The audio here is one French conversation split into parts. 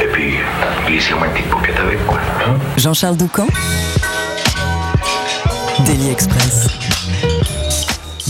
Et puis, glissez-moi une petite paupiette avec, quoi. hein. Jean-Charles Doucan Daily Express.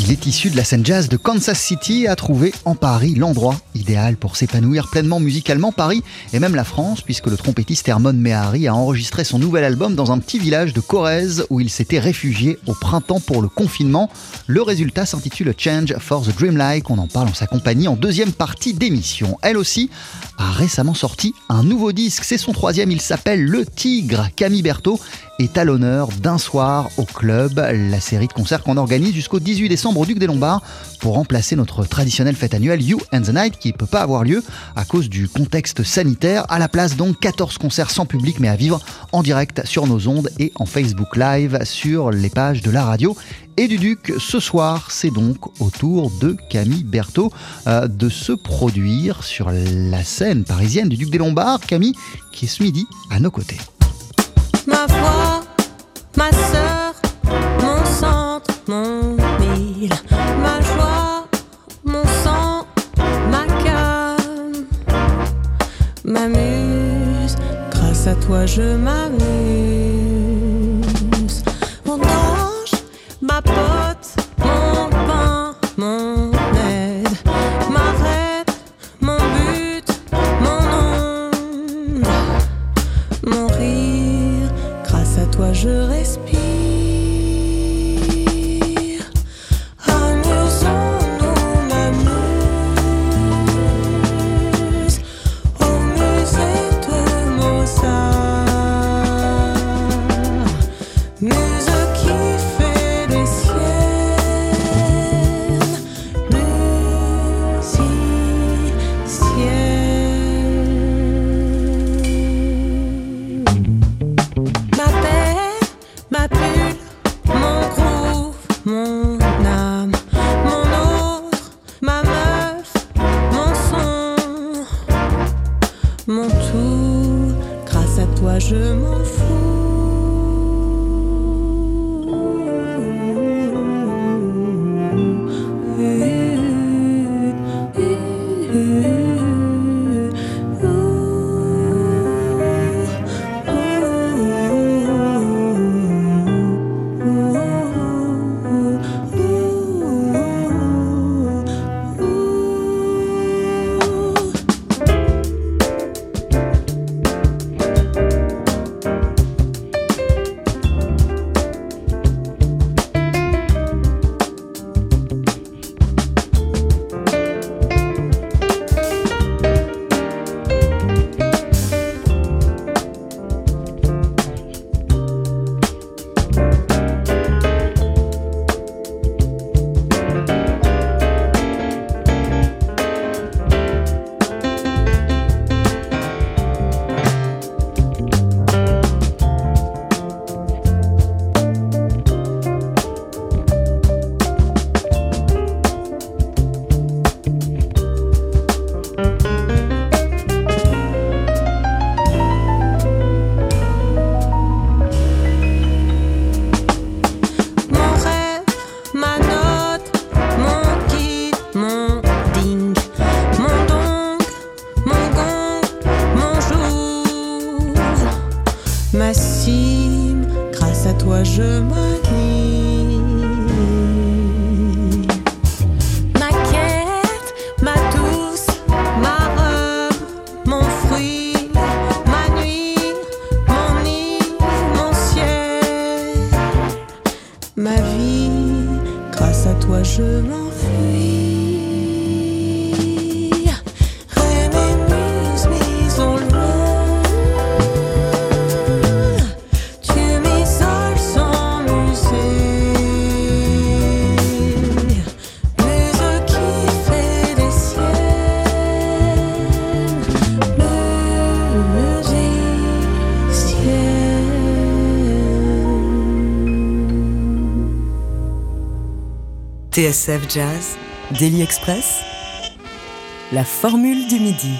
Il est issu de la scène jazz de Kansas City et a trouvé en Paris l'endroit idéal pour s'épanouir pleinement musicalement. Paris et même la France, puisque le trompettiste Hermon Mehari a enregistré son nouvel album dans un petit village de Corrèze où il s'était réfugié au printemps pour le confinement. Le résultat s'intitule Change for the Dreamlike. On en parle en sa compagnie en deuxième partie d'émission. Elle aussi a récemment sorti un nouveau disque. C'est son troisième. Il s'appelle Le Tigre. Camille Berthaud est à l'honneur d'un soir au club, la série de concerts qu'on organise jusqu'au 18 décembre au Duc des Lombards pour remplacer notre traditionnelle fête annuelle You and the Night qui ne peut pas avoir lieu à cause du contexte sanitaire. À la place donc 14 concerts sans public mais à vivre en direct sur nos ondes et en Facebook Live sur les pages de la radio et du Duc. Ce soir, c'est donc au tour de Camille Berthaud euh, de se produire sur la scène parisienne du Duc des Lombards. Camille qui est ce midi à nos côtés. Ma voix, ma sœur, mon centre, mon mille, ma joie, mon sang, ma calme, ma muse, grâce à toi je m'amuse. Mon ange, ma pote, mon pain, mon mon tout, grâce à toi je m'en fous. TSF Jazz, Daily Express, la formule du midi.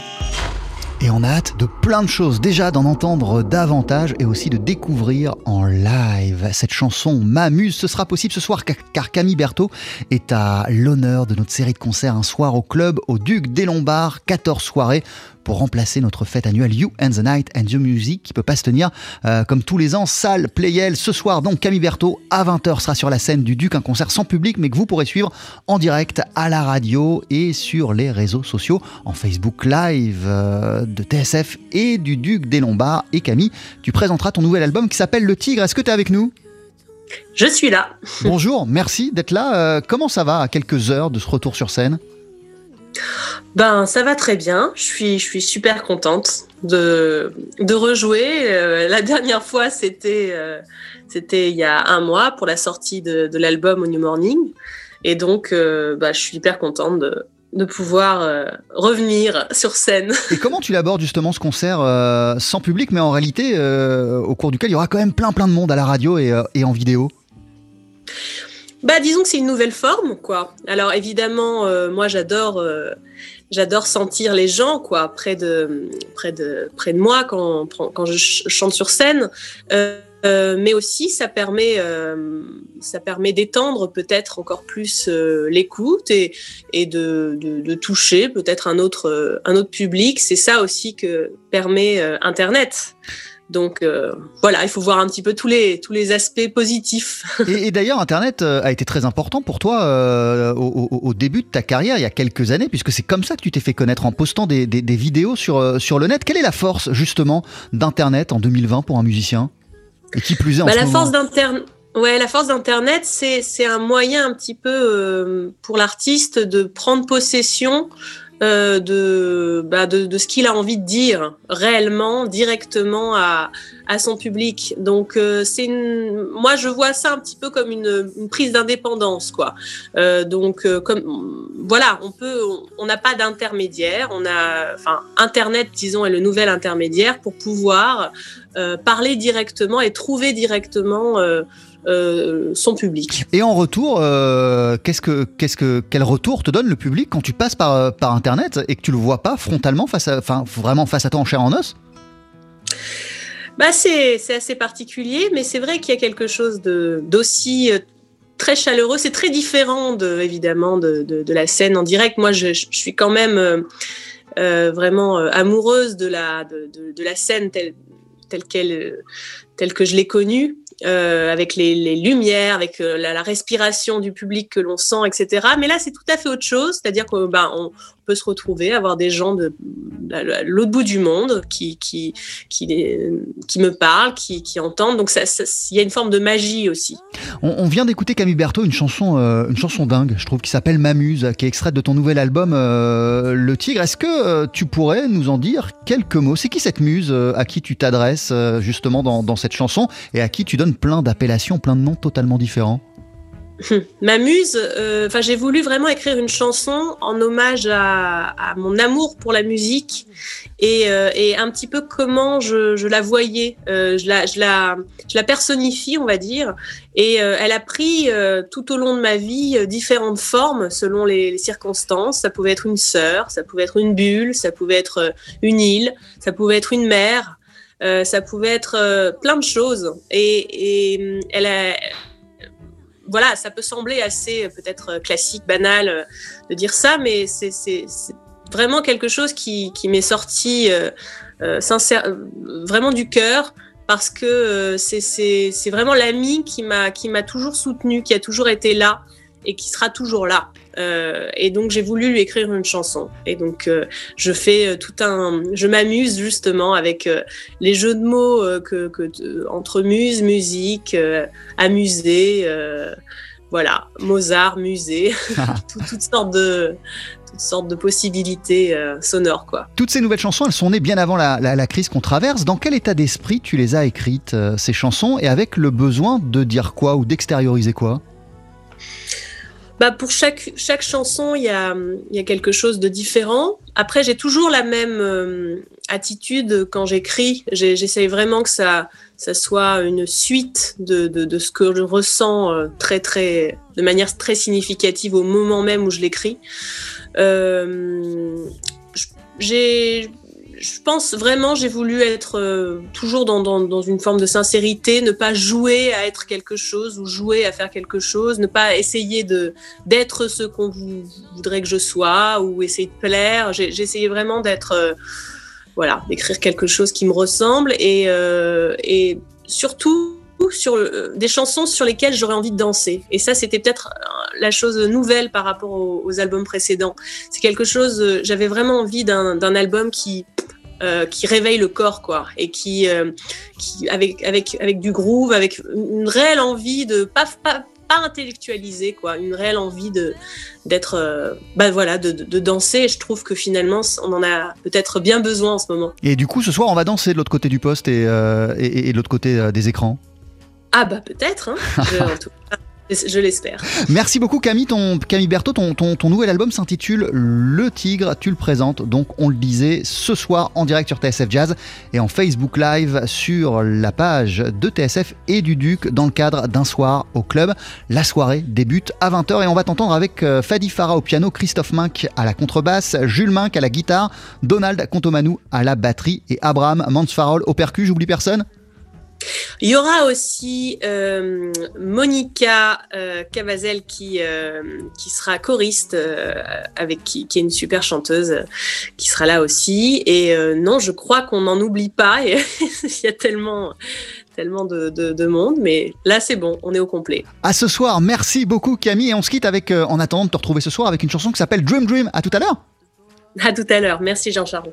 Et on a hâte de plein de choses, déjà d'en entendre davantage et aussi de découvrir en live cette chanson M'amuse. Ce sera possible ce soir car Camille Berthaud est à l'honneur de notre série de concerts un soir au club au Duc des Lombards, 14 soirées pour remplacer notre fête annuelle You and the Night and the Music qui peut pas se tenir euh, comme tous les ans. Salle Playel ce soir donc Camille Berthaud à 20h sera sur la scène du Duc, un concert sans public mais que vous pourrez suivre en direct à la radio et sur les réseaux sociaux en Facebook Live euh, de TSF et du Duc des Lombards. Et Camille, tu présenteras ton nouvel album qui s'appelle Le Tigre. Est-ce que tu es avec nous? Je suis là. Bonjour, merci d'être là. Euh, comment ça va à quelques heures de ce retour sur scène? Ben, ça va très bien. Je suis, je suis super contente de, de rejouer. Euh, la dernière fois, c'était euh, c'était il y a un mois pour la sortie de, l'album au New Morning. Et donc, euh, bah, je suis hyper contente de, de pouvoir revenir sur scène. Et comment tu l'abordes justement ce concert sans public, mais en réalité au cours duquel il y aura quand même plein plein de monde à la radio et en vidéo? Bah, disons que c'est une nouvelle forme, quoi. Alors évidemment, euh, moi j'adore, euh, j'adore sentir les gens, quoi, près de, près de, près de moi quand, quand je ch- chante sur scène. Euh, euh, mais aussi, ça permet, euh, ça permet d'étendre peut-être encore plus euh, l'écoute et, et de, de, de toucher peut-être un autre, un autre public. C'est ça aussi que permet Internet. Donc euh, voilà, il faut voir un petit peu tous les, tous les aspects positifs. Et, et d'ailleurs, Internet euh, a été très important pour toi euh, au, début de ta carrière, il y a quelques années, puisque c'est comme ça que tu t'es fait connaître en postant des, des- des vidéos sur, sur le net. Quelle est la force justement d'Internet en 2020 pour un musicien? Et qui plus est en Bah, ce la moment force d'Internet. Ouais, la force d'Internet, c'est c'est un moyen un petit peu euh, pour l'artiste de prendre possession euh, de, bah, de, de ce qu'il a envie de dire réellement, directement à, à son public. Donc, euh, c'est moi, je vois ça un petit peu comme une, une prise d'indépendance, quoi. Euh, donc, euh, comme voilà, on peut, on- n'a pas d'intermédiaire. On a, enfin, Internet, disons, est le nouvel intermédiaire pour pouvoir euh, parler directement et trouver directement euh, son public. Et en retour, euh, qu'est-ce que, qu'est-ce que, quel retour te donne le public quand tu passes par, euh, par Internet et que tu le vois pas frontalement face à, enfin, vraiment face à toi en chair en os? Bah, c'est c'est assez particulier, mais c'est vrai qu'il y a quelque chose de- d'aussi très chaleureux. C'est très différent, de, évidemment, de, de, de la scène en direct. Moi, je, je suis quand même euh, vraiment euh, amoureuse de la, de, la scène telle, telle, qu'elle, telle que je l'ai connue. Euh, avec les, lumières, avec euh, la, la respiration du public que l'on sent, etc. Mais là, c'est tout à fait autre chose, c'est-à-dire qu'on ben, on peut se retrouver, avoir des gens de, l'autre bout du monde qui, qui, qui, me parlent, qui, qui entendent. Donc, il y a une forme de magie aussi. On, vient d'écouter Camille Berthaud, une chanson, euh, une chanson dingue, je trouve, qui s'appelle M'amuse, qui est extraite de ton nouvel album euh, Le Tigre. Est-ce que euh, tu pourrais nous en dire quelques mots? C'est qui cette muse à qui tu t'adresses justement dans cette chanson? Et à qui tu donnes plein d'appellations, plein de noms totalement différents? Ma muse, euh, enfin, j'ai voulu vraiment écrire une chanson en hommage à, à mon amour pour la musique et, euh, et un petit peu comment je, je la voyais. Euh, je, la, je, la, je la personnifie, on va dire. Et euh, elle a pris euh, tout au long de ma vie différentes formes selon les, les circonstances. Ça pouvait être une sœur, ça pouvait être une bulle, ça pouvait être une île, ça pouvait être une mer. ça pouvait être plein de choses. Et, et hum, elle a, voilà, ça peut sembler assez euh, peut-être euh, classique, banal euh, de dire ça, mais c'est vraiment quelque chose qui, m'est sorti sincère, vraiment du cœur, parce que c'est- vraiment l'ami qui m'a toujours soutenu, qui a toujours été là et qui sera toujours là. Euh, et donc j'ai voulu lui écrire une chanson. Et donc euh, je fais euh, tout un, je m'amuse justement avec euh, les jeux de mots que, que entre muse, musique, euh, voilà, Mozart, musée, tout- toutes sortes de toutes sortes de possibilités sonores quoi. Toutes ces nouvelles chansons, elles sont nées bien avant la, la- la crise qu'on traverse. Dans quel état d'esprit tu les as écrites, ces chansons, et avec le besoin de dire quoi ou d'extérioriser quoi? Bah pour chaque, chaque chanson, il y a, y a quelque chose de différent. Après, j'ai toujours la même euh, attitude quand j'écris. J'essaye vraiment que ça, ça soit une suite de, de, ce que je ressens euh, très très de manière très significative au moment même où je l'écris. Euh, j'ai je pense vraiment, j'ai voulu être euh, toujours dans, une forme de sincérité, ne pas jouer à être quelque chose ou jouer à faire quelque chose, ne pas essayer de d'être ce qu'on vou- voudrait que je sois ou essayer de plaire. J'ai essayé vraiment d'être, euh, voilà, d'écrire quelque chose qui me ressemble et, euh, et surtout sur des chansons sur lesquelles j'aurais envie de danser. Et ça, c'était peut-être la chose nouvelle par rapport aux, aux albums précédents. C'est quelque chose, j'avais vraiment envie d'un album qui euh, qui réveille le corps quoi et qui, euh, qui avec avec avec du groove avec une réelle envie de pas pas pas intellectualiser quoi une réelle envie de d'être euh, bah voilà de, de, de danser. Et je trouve que finalement on en a peut-être bien besoin en ce moment. Et du coup, ce soir, on va danser de l'autre côté du poste et, euh, et- et de l'autre côté des écrans? ah bah peut-être hein. Je, en tout cas, je l'espère. Merci beaucoup Camille, ton, Camille Berthaud, ton, ton, ton nouvel album s'intitule Le Tigre, tu le présentes donc on le disait ce soir en direct sur TSF Jazz et en Facebook Live sur la page de TSF et du Duc dans le cadre d'un soir au club. La soirée débute à 20h et on va t'entendre avec euh, Fadi Farah au piano, Christophe Mink à la contrebasse, Jules Mink à la guitare, Donald Contomanou à la batterie et Abraham Mansfarol au percu, j'oublie personne Il y aura aussi euh, Monica euh, Cavazel qui, euh, qui sera choriste, euh, avec qui, qui est une super chanteuse, qui sera là aussi. Et non, je crois qu'on n'en oublie pas. Il y a tellement, tellement de, de- de monde, mais là c'est bon, on est au complet. À ce soir, merci beaucoup Camille et on se quitte avec, en attendant de te retrouver ce soir avec une chanson qui s'appelle Dream Dream. À tout à l'heure À tout à l'heure. Merci Jean-Charles.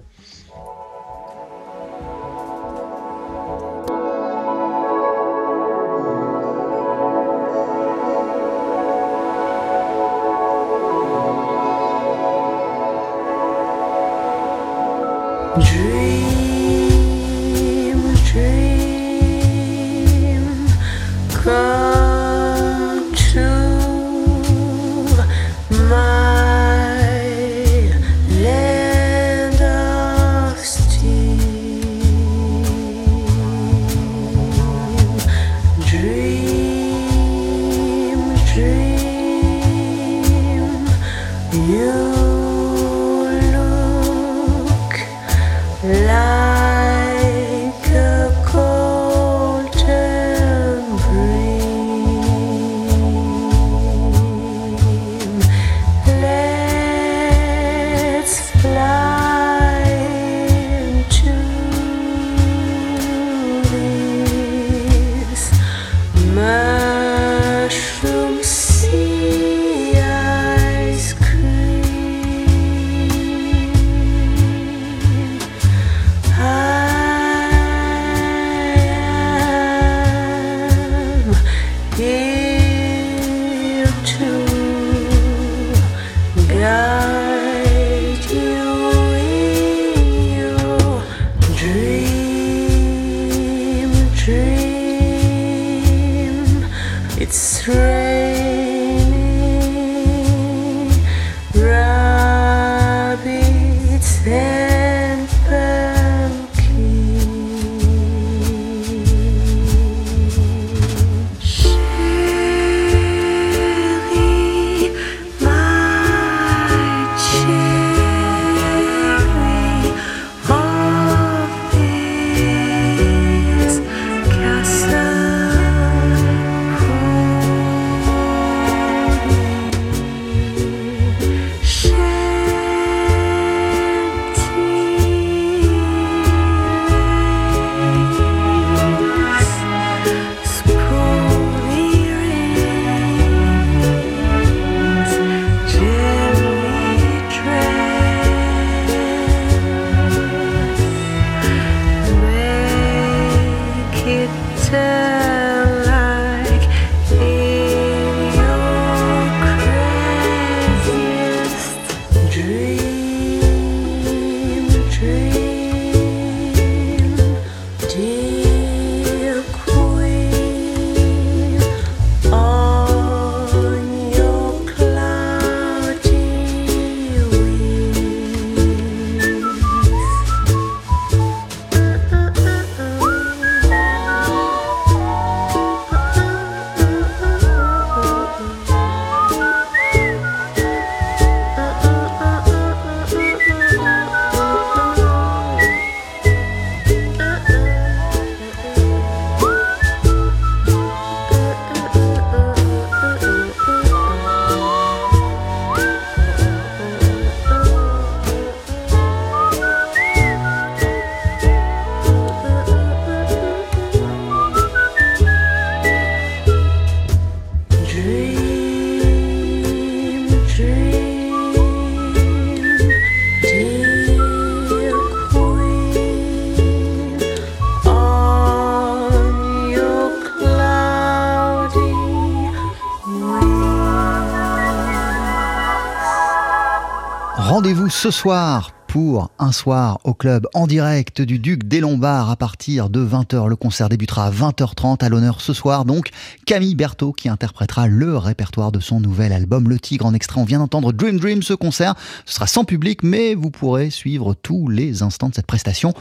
Ce soir pour un soir au club en direct du Duc des Lombards à partir de 20h. Le concert débutera à 20h30 à l'honneur ce soir. Donc Camille Berthaud qui interprétera le répertoire de son nouvel album Le Tigre en extrait. On vient d'entendre Dream Dream. Ce concert ce sera sans public mais vous pourrez suivre tous les instants de cette prestation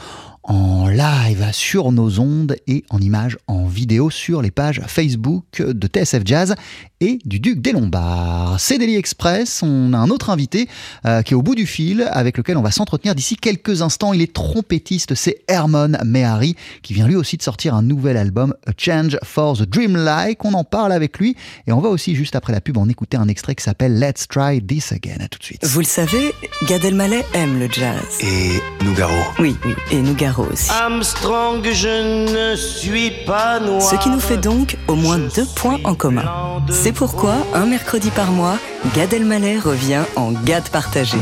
en live sur nos ondes et en images en vidéo sur les pages Facebook de TSF Jazz et du Duc des Lombards. C'est Daily Express, on a un autre invité euh, qui est au bout du fil avec lequel on va s'entretenir d'ici quelques instants. Il est trompettiste, c'est Hermon Mehari qui vient lui aussi de sortir un nouvel album A Change for the Dreamlike. On en parle avec lui et on va aussi juste après la pub en écouter un extrait qui s'appelle Let's Try This Again. À tout de suite. Vous le savez, Gad Elmaleh aime le jazz. Et Nougaro. Oui, oui, et Nougaro aussi. Armstrong, je ne suis pas noir. Ce qui nous fait donc au moins deux points en commun. C'est pourquoi, un mercredi par mois, Gad Elmaleh revient en Gad partagé.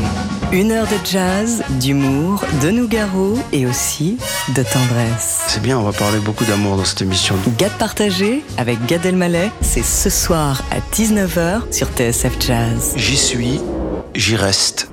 Une heure de jazz, d'humour, de Nougaro et aussi de tendresse. C'est bien, on va parler beaucoup d'amour dans cette émission. Gad partagé avec Gad Elmaleh, c'est ce soir à 19h sur TSF Jazz. J'y suis, j'y reste.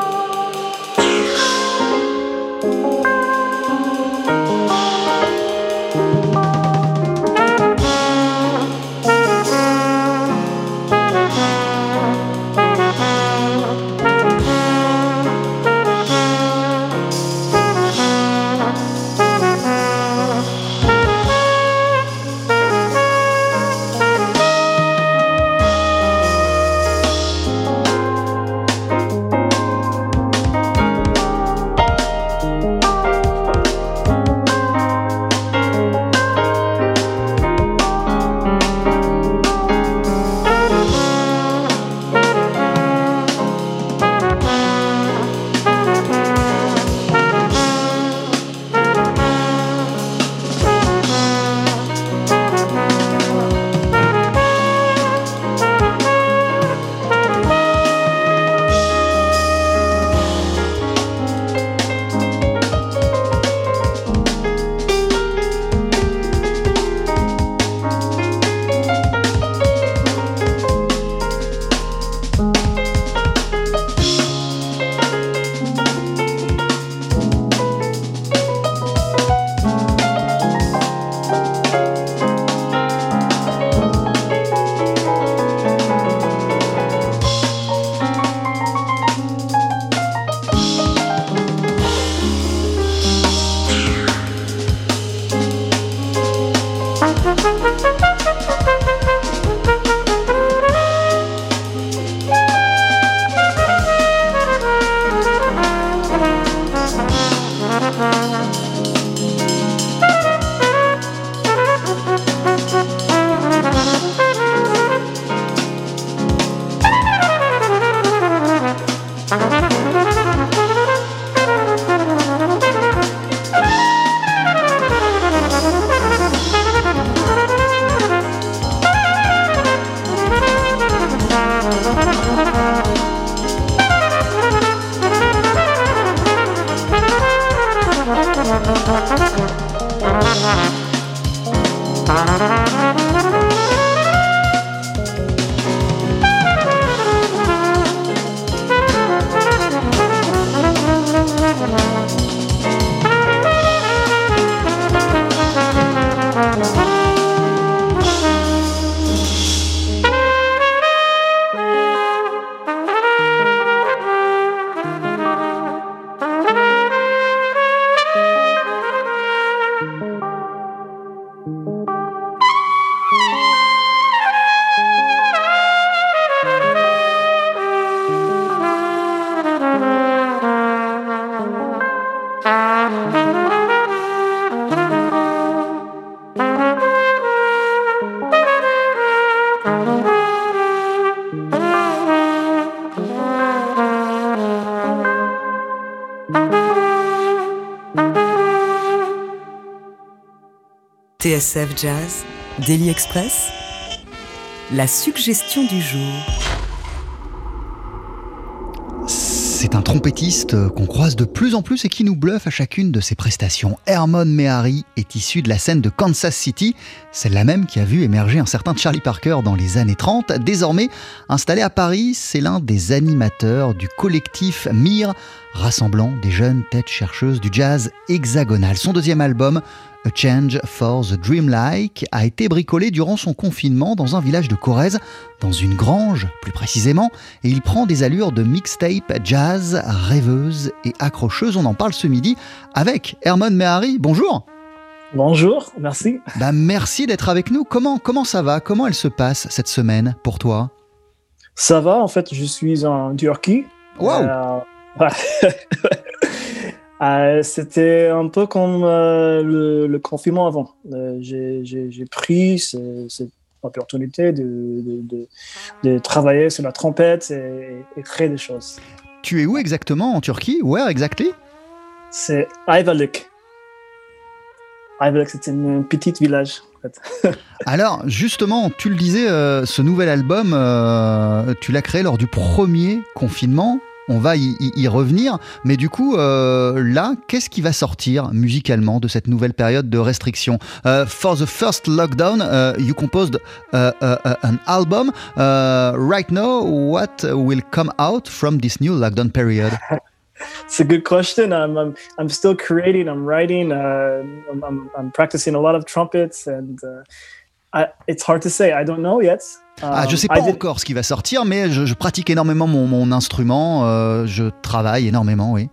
TSF Jazz, Daily Express, la suggestion du jour. C'est un trompettiste euh, qu'on croise de plus en plus et qui nous bluffe à chacune de ses prestations. Hermon Mehari est issu de la scène de Kansas City, celle-là même qui a vu émerger un certain Charlie Parker dans les années 30. Désormais installé à Paris, c'est l'un des animateurs du collectif MIR, rassemblant des jeunes têtes chercheuses du jazz hexagonal. Son deuxième album, A Change for the Dreamlike a été bricolé durant son confinement dans un village de Corrèze, dans une grange plus précisément, et il prend des allures de mixtape jazz, rêveuse et accrocheuse. On en parle ce midi avec Hermon Mehari. Bonjour Bonjour, merci. Bah, merci d'être avec nous. Comment, comment ça va? Comment elle se passe cette semaine pour toi? Ça va, en fait, je suis en Turquie. Waouh Euh, ouais. Euh, C'était un peu comme euh, le, le confinement avant. Euh, J'ai pris ce- cette opportunité de, de, de- de travailler sur la trompette et, et créer des choses. Tu es où exactement en Turquie? Where exactly? C'est Ayvalık. Ayvalık, c'est un petit village. Alors, justement, tu le disais, euh, ce nouvel album, euh, tu l'as créé lors du premier confinement. On va y, revenir. Mais du coup, euh, là, qu'est-ce qui va sortir musicalement de cette nouvelle période de restriction? Euh, For the first lockdown, uh, you composed an album. Right now, what will come out from this new lockdown period? It's a good question. I'm, I'm, still creating, I'm writing, uh, I'm, I'm, I'm practicing a lot of trumpets, and uh, I, it's hard to say. I don't know yet. Ah, je sais pas did- encore ce qui va sortir, mais je, je pratique énormément mon, mon instrument. euh, je travaille énormément, oui.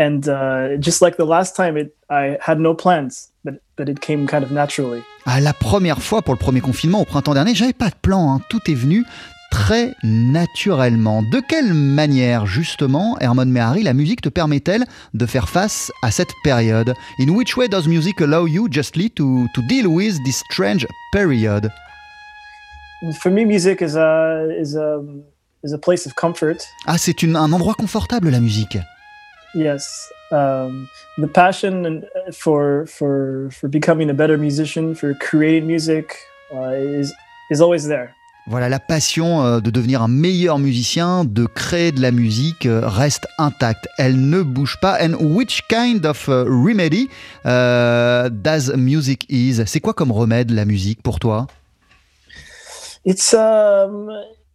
And uh, just like the last time, it, I had no plans, but, but it came kind of naturally. Ah, la première fois pour le premier confinement au printemps dernier, j'avais pas de plan, hein. tout est venu très naturellement. De quelle manière, justement, Hermon Mehari, la musique te permet-elle de faire face à cette période? In which way does music allow you justly to, to deal with this strange period? For me, music is a, is a, is a place of comfort. Ah, c'est un endroit confortable, la musique. Yes. Um, the passion uh, for, for, for becoming a better musician, for creating music, uh, is, is always there. Voilà, la passion euh, de devenir un meilleur musicien, de créer de la musique euh, reste intacte. Elle ne bouge pas. And which kind of uh, remedy does music is? C'est quoi comme remède la musique pour toi? It's um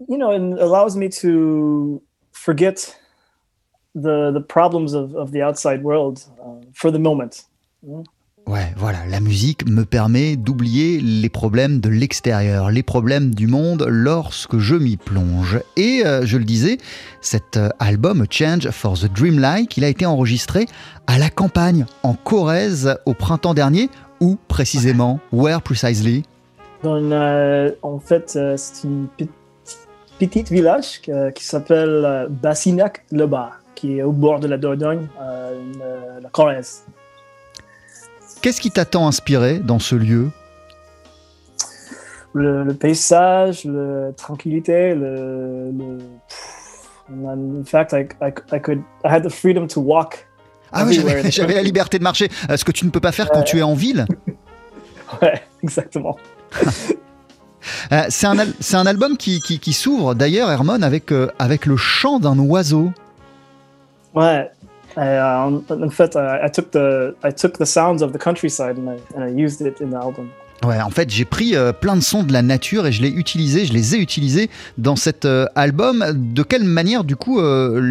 you know it allows me to forget the the problems of, of the outside world uh, for the moment Ouais, voilà, la musique me permet d'oublier les problèmes de l'extérieur, les problèmes du monde lorsque je m'y plonge. Et euh, je le disais, cet euh, album Change for the Dreamlike, il a été enregistré à la campagne, en Corrèze, au printemps dernier, où précisément, where precisely? Dans euh, en fait c'est une petite village qui s'appelle euh, Bassinac le Bas qui est au bord de la Dordogne la Corrèze Qu'est-ce qui t'a tant inspiré dans ce lieu? Le, le paysage la tranquillité le, le and in fact I, I, I could I had the freedom to walk Ah oui, j'avais la liberté de marcher, euh, ce que tu ne peux pas faire quand tu es en ville. ouais exactement Euh, c'est un, al- c'est un album qui, qui- qui s'ouvre d'ailleurs, Hermon, avec, euh, avec le chant d'un oiseau. Ouais. I, um, in fact, I, I took the I took the sounds of the countryside and I, and I used it in the album. Ouais, en fait, j'ai pris euh, plein de sons de la nature et je l'ai utilisé, je les ai utilisés dans cet euh, album. De quelle manière, du coup, euh,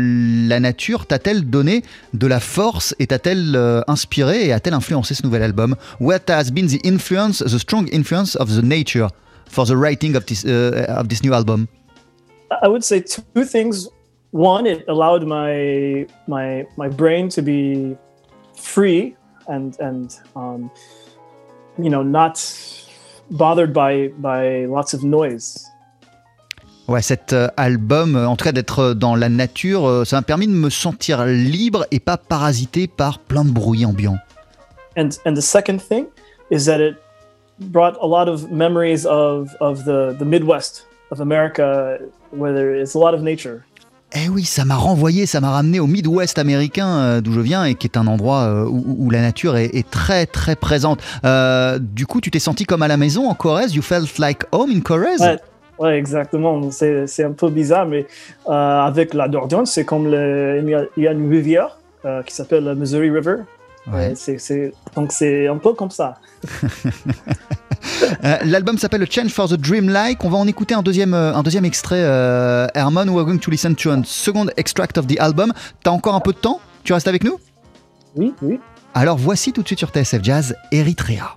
la nature t'a-t-elle donné de la force et t'a-t-elle euh, inspiré et a-t-elle influencé ce nouvel album? What has been the influence, the strong influence of the nature for the writing of this, uh, of this new album? I would say two things. One, it allowed my my my brain to be free and and um, you know not bothered by by lots of noise. Ouais, cet euh, album, euh, en tout cas d'être euh, dans la nature, ça m'a permis de me sentir libre et pas parasité par plein de bruit ambiant. And and the second thing is that it brought a lot of memories of of the the Midwest of America, where there is a lot of nature. Eh oui, ça m'a renvoyé, ça m'a ramené au Midwest américain euh, d'où je viens et qui est un endroit euh, où, où la nature est, est très très présente. Euh, du coup, tu t'es senti comme à la maison en Corrèze? You felt like home in Corrèze? Ouais, Ouais, exactement. C'est c'est un peu bizarre, mais avec l'accordéon, c'est comme le, il y a- une rivière qui s'appelle la Missouri River. Ouais. Donc c'est un peu comme ça. Euh, L'album s'appelle Change for the Dream Like. On va en écouter un deuxième, euh, un deuxième extrait. Euh, Herman, we're going to listen to a second extract of the album. T'as encore un peu de temps? Tu restes avec nous? Oui, oui. Alors voici tout de suite sur TSF Jazz Eritrea.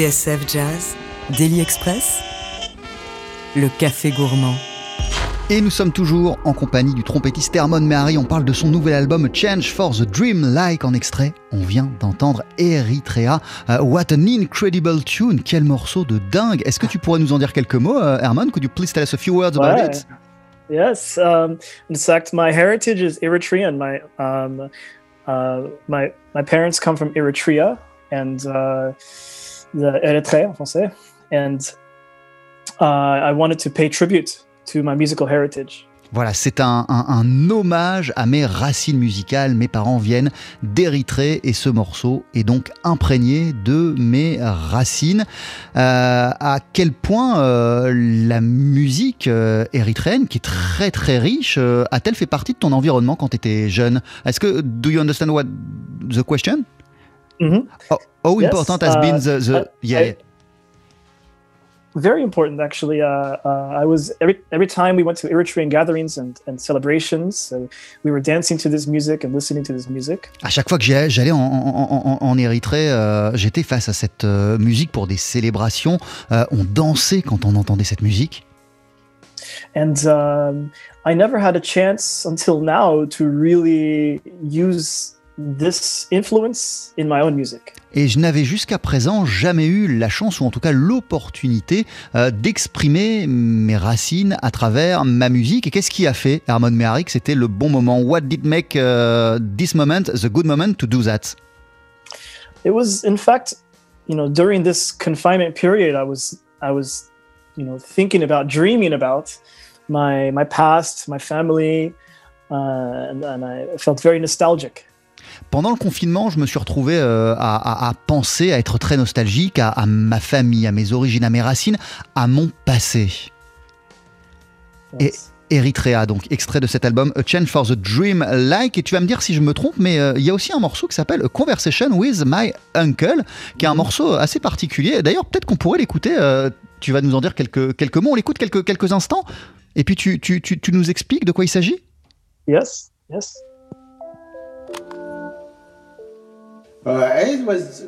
TSF Jazz, Daily Express, le café gourmand. Et nous sommes toujours en compagnie du trompettiste Hermon Mehari. On parle de son nouvel album Change for the Dream Like en extrait. On vient d'entendre Eritrea. Euh, what an incredible tune. Quel morceau de dingue. Est-ce que tu pourrais nous en dire quelques mots, euh, Hermon? Could you please tell us a few words about Ouais. it? Yes. Um, in fact, my heritage is Eritrean. My um, uh, my my parents come from Eritrea and uh, en français, and uh, I wanted to pay tribute to my musical heritage. Voilà, c'est un, hommage à mes racines musicales. Mes parents viennent d'Érythrée et ce morceau est donc imprégné de mes racines. Euh, à quel point euh, la musique euh, érythréenne, qui est très très riche, a-t-elle fait partie de ton environnement quand tu étais jeune? Est-ce que, do you understand what the question? Yes, important has uh, been the, yeah, I- Very important, actually. Uh, uh, I was every every time we went to Eritrean gatherings and, and celebrations, so we were dancing to this music and listening to this music. À chaque fois que j'allais j'allais en, en- en- en Érythrée, euh, j'étais face à cette euh, musique pour des célébrations. Euh, on dansait quand on entendait cette musique. And um, I never had a chance until now to really use this influence in my own music. Et je n'avais jusqu'à présent jamais eu la chance, ou en tout cas l'opportunité, euh, d'exprimer mes racines à travers ma musique. Et qu'est-ce qui a fait, Hermon Mehari, que c'était le bon moment What did make euh, this moment the good moment to do that? It was, in fact, you know, during this confinement period, I was, I was, you know, thinking about, dreaming about my my past, my family, uh, and, and I felt very nostalgic. Pendant le confinement, je me suis retrouvé euh, à, à- à penser, à être très nostalgique, à, à ma famille, à mes origines, à mes racines, à mon passé. Et Eritrea, donc extrait de cet album A Change for the Dream Like. Et tu vas me dire si je me trompe, mais euh, il y a aussi un morceau qui s'appelle A Conversation with My Uncle, qui est un morceau assez particulier. D'ailleurs, peut-être qu'on pourrait l'écouter. euh, tu vas nous en dire quelques, quelques mots. On l'écoute quelques, quelques instants. Et puis tu, tu, tu, tu nous expliques de quoi il s'agit? Yes, yes. Uh, it was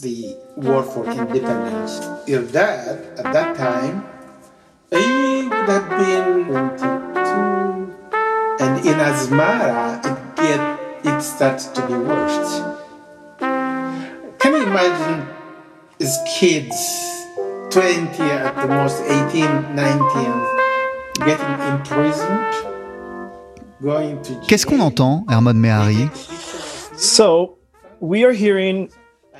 the war for independence. If that, at that time, he would have been 22, and in Asmara, it get it starts to be worse. Can you imagine as kids, 20 at the most, 18, 19, getting imprisoned, going to jail? Qu'est-ce qu'on entend, Hermon Mehari So we are hearing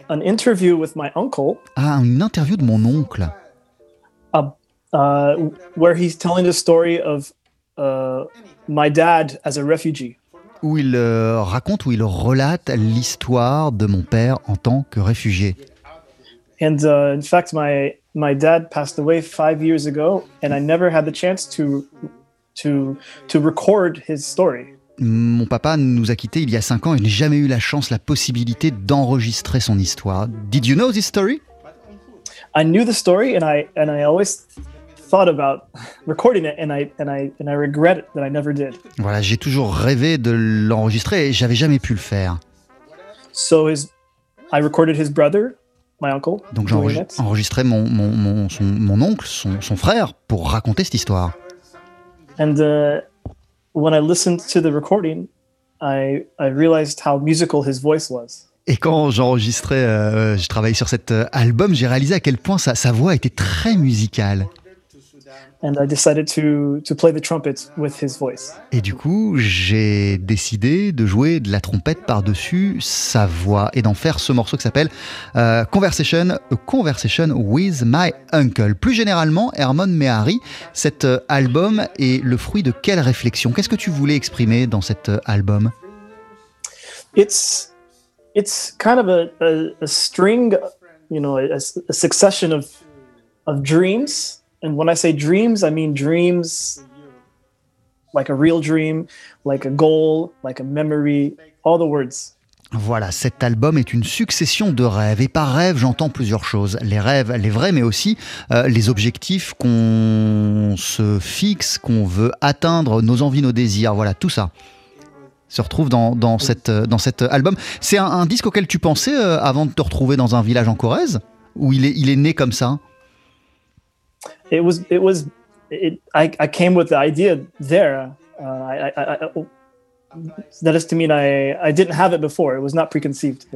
an interview with my uncle, Ah, une interview de mon oncle. uh, uh, where he's telling the story of uh, my dad as a refugee. où il euh, raconte, où il relate l'histoire de mon père en tant que réfugié. And uh, in fact, my my dad passed away five years ago, and I never had the chance to to to record his story. Mon papa nous a quittés il y a 5 ans et je n'ai jamais eu la chance, la possibilité d'enregistrer son histoire. Did you know this story? I knew the story, and I and I always thought about recording it, and I and I and I regret that I never did. Voilà, j'ai toujours rêvé de l'enregistrer et j'avais jamais pu le faire. So his, I recorded his brother, my uncle, Donc j'ai it. enregistré mon, mon, mon, son- mon oncle, son, son frère, pour raconter cette histoire. And uh, when I listened to the recording, I I realized how musical his voice was. Et quand j'enregistrais, euh, je travaillais sur cet euh, album, j'ai réalisé à quel point sa, sa voix était très musicale. And I decided to to play the trumpet with his voice. Et du coup, j'ai décidé de jouer de la trompette par-dessus sa voix et d'en faire ce morceau qui s'appelle euh, Conversation, Conversation with My Uncle. Plus généralement, Hermon Mehari, cet euh, album est le fruit de quelle réflexion? Qu'est-ce que tu voulais exprimer dans cet euh, album? It's it's kind of a, a, a string, you know, a, a succession of of dreams. And when I say dreams, I mean dreams like a real dream, like a goal, like a memory, all the words. Voilà, cet album est une succession de rêves. Et par rêve, j'entends plusieurs choses. Les rêves, les vrais, mais aussi euh, les objectifs qu'on se fixe, qu'on veut atteindre, nos envies, nos désirs. Voilà, tout ça se retrouve dans, dans, cette, euh, dans cet album. C'est un, un disque auquel tu pensais euh, avant de te retrouver dans un village en Corrèze? Ou il est, il est né comme ça? It was it was it. I, I came with the idea there. Uh, I, I, I,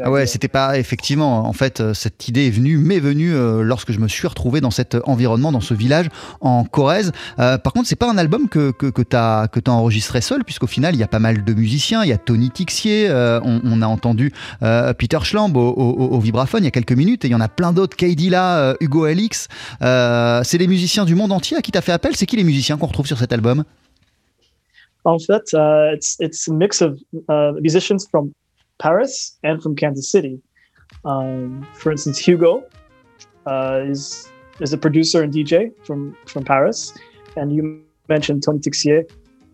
Ah ouais, c'était pas effectivement. En fait, euh, cette idée est venue, m'est venue euh, lorsque je me suis retrouvé dans cet environnement, dans ce village en Corrèze. Euh, par contre, c'est pas un album que que, t'as que t'as enregistré seul, puisqu'au final, il y a pas mal de musiciens. Il y a Tony Tixier, euh, on, a entendu euh, Peter Schlamb au, vibraphone il y a quelques minutes, et il y en a plein d'autres. Kaidila, euh, Hugo Alix. Euh, c'est des musiciens du monde entier à qui t'as fait appel. C'est qui les musiciens qu'on retrouve sur cet album? Fait, uh, it's it's a mix of uh, musicians from Paris and from Kansas City. Um, for instance, Hugo uh, is is a producer and DJ from from Paris, and you mentioned Tony Tixier.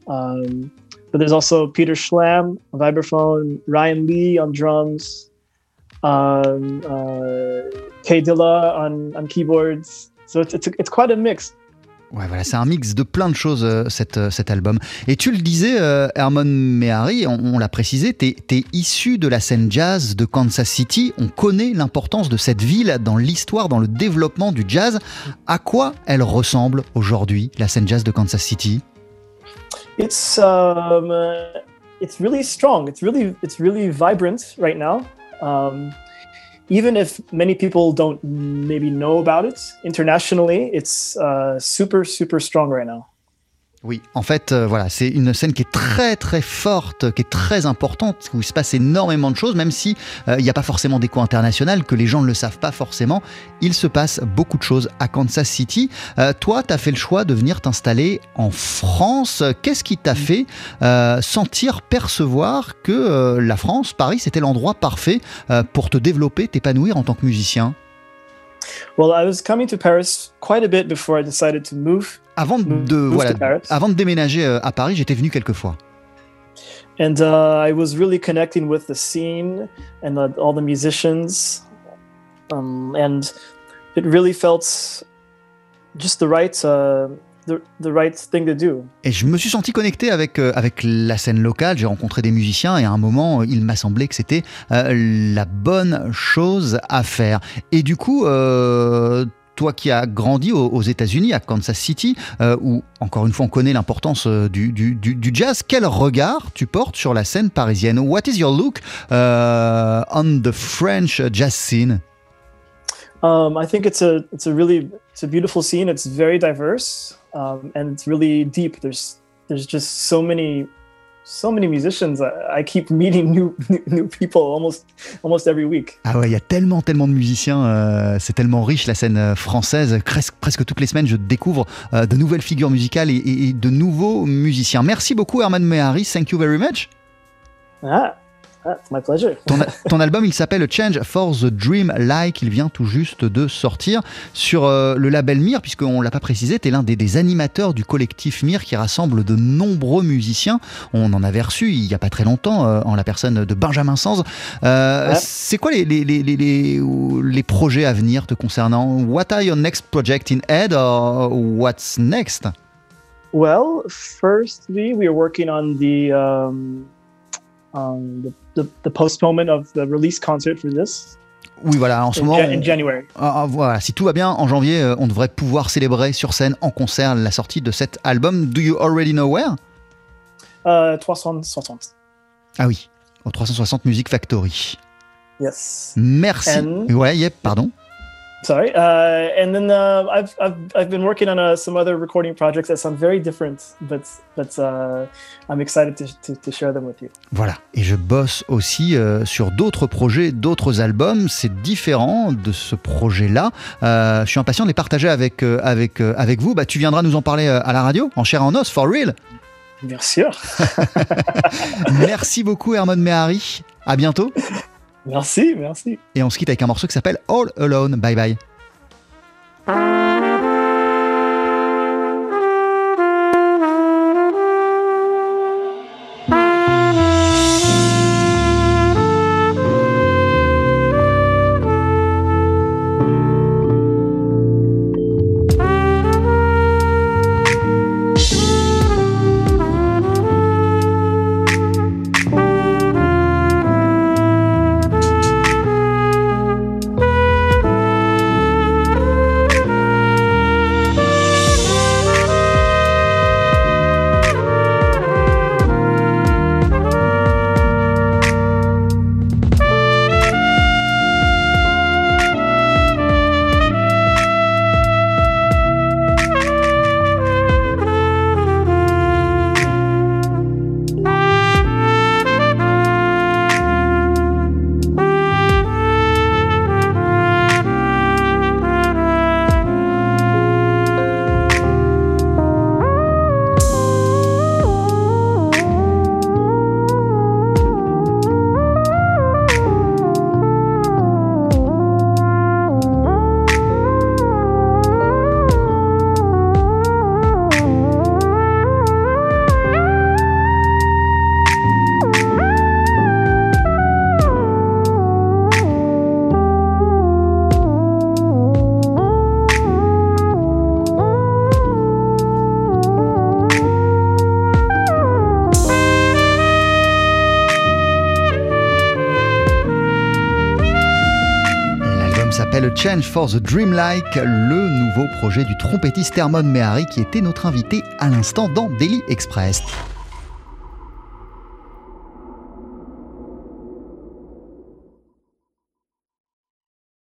Um, but there's also Peter Schlam on vibraphone, Ryan Lee on drums, um, uh, Kay Dilla on, on keyboards. So it's, it's, it's quite a mix. Ouais, voilà, c'est un mix de plein de choses, euh, cet, euh, cet album. Et tu le disais, euh, Herman Mehari, on, l'a précisé, tu es, issu de la scène jazz de Kansas City. On connaît l'importance de cette ville dans l'histoire, dans le développement du jazz. À quoi elle ressemble aujourd'hui, la scène jazz de Kansas City? It's um, uh, it's really strong. It's really it's really vibrant right now. Um, even if many people don't maybe know about it internationally, it's uh, super super strong right now. Oui, en fait, euh, voilà, c'est une scène qui est très très forte, qui est très importante, où il se passe énormément de choses, même si euh, il n'y a pas forcément d'écho international, que les gens ne le savent pas forcément. Il se passe beaucoup de choses à Kansas City. Euh, toi, tu as fait le choix de venir t'installer en France. Qu'est-ce qui t'a fait euh, sentir, percevoir que la France, Paris, c'était l'endroit parfait pour te développer, t'épanouir en tant que musicien? Well, I was coming to Paris quite a bit before I decided to move. Avant de, move voilà, to Paris. avant de déménager euh, à Paris, j'étais venu quelques fois. and uh, I was really connecting with the scene and all the musicians, um, and it really felt just the right, uh, the, the right thing to do. Et je me suis senti connecté avec, euh, avec la scène locale, j'ai rencontré des musiciens et à un moment, euh, il m'a semblé que c'était euh, la bonne chose à faire. Et du coup, euh, toi qui as grandi aux, aux États-Unis, à Kansas City, euh, où encore une fois on connaît l'importance du, du, du, du jazz, quel regard tu portes sur la scène parisienne? What is your look euh, on the French jazz scene? Um, I think it's a it's a really it's a beautiful scene. It's very diverse um, and it's really deep. There's there's just so many so many musicians. I, I keep meeting new, people almost almost every week. Ah ouais, il y a tellement, tellement de musiciens, euh, c'est tellement riche la scène euh, française. Presque, presque toutes les semaines, je découvre euh, de nouvelles figures musicales et, et- et de nouveaux musiciens. Merci beaucoup, Herman Mehari. Thank you very much. Ah, ah my pleasure. Ton, ton album, il s'appelle Change for the Dream Like. Il vient tout juste de sortir sur euh, le label Mir, puisqu'on l'a pas précisé, tu es l'un des, des animateurs du collectif Mir qui rassemble de nombreux musiciens. On en avait reçu il y a pas très longtemps euh, en la personne de Benjamin Sanz. Euh, Ouais. C'est quoi les, les, les, les, les- les projets à venir te concernant? What are your next project in head or what's next? Well, firstly, we are working on the um, the, the, the postponement of the release concert for this? Oui, voilà, en ce in, moment. On- in January. Ah, ah, voilà, si tout va bien, en janvier, euh, on devrait pouvoir célébrer sur scène, en concert, la sortie de cet album. Do you already know where? Uh, 360. Ah oui, au 360 Music Factory. Yes. Merci. And- Ouais, yep, pardon. Sorry. Uh, and then uh, I've, I've I've been working on uh, some other recording projects that sound very different, but but uh, I'm excited to, to, to share them with you. Voilà. Et je bosse aussi euh, sur d'autres projets, d'autres albums. C'est différent de ce projet-là. Euh, je suis impatient de les partager avec, euh, avec, avec vous. Bah, tu viendras nous en parler à la radio, en chair en os, for real. Bien sûr. Merci beaucoup, Hermon Mehari. À bientôt. Merci, merci. Et on se quitte avec un morceau qui s'appelle All Alone. Bye bye. For the Dreamlike, le nouveau projet du trompettiste Hermon Mehari qui était notre invité à l'instant dans Daily Express.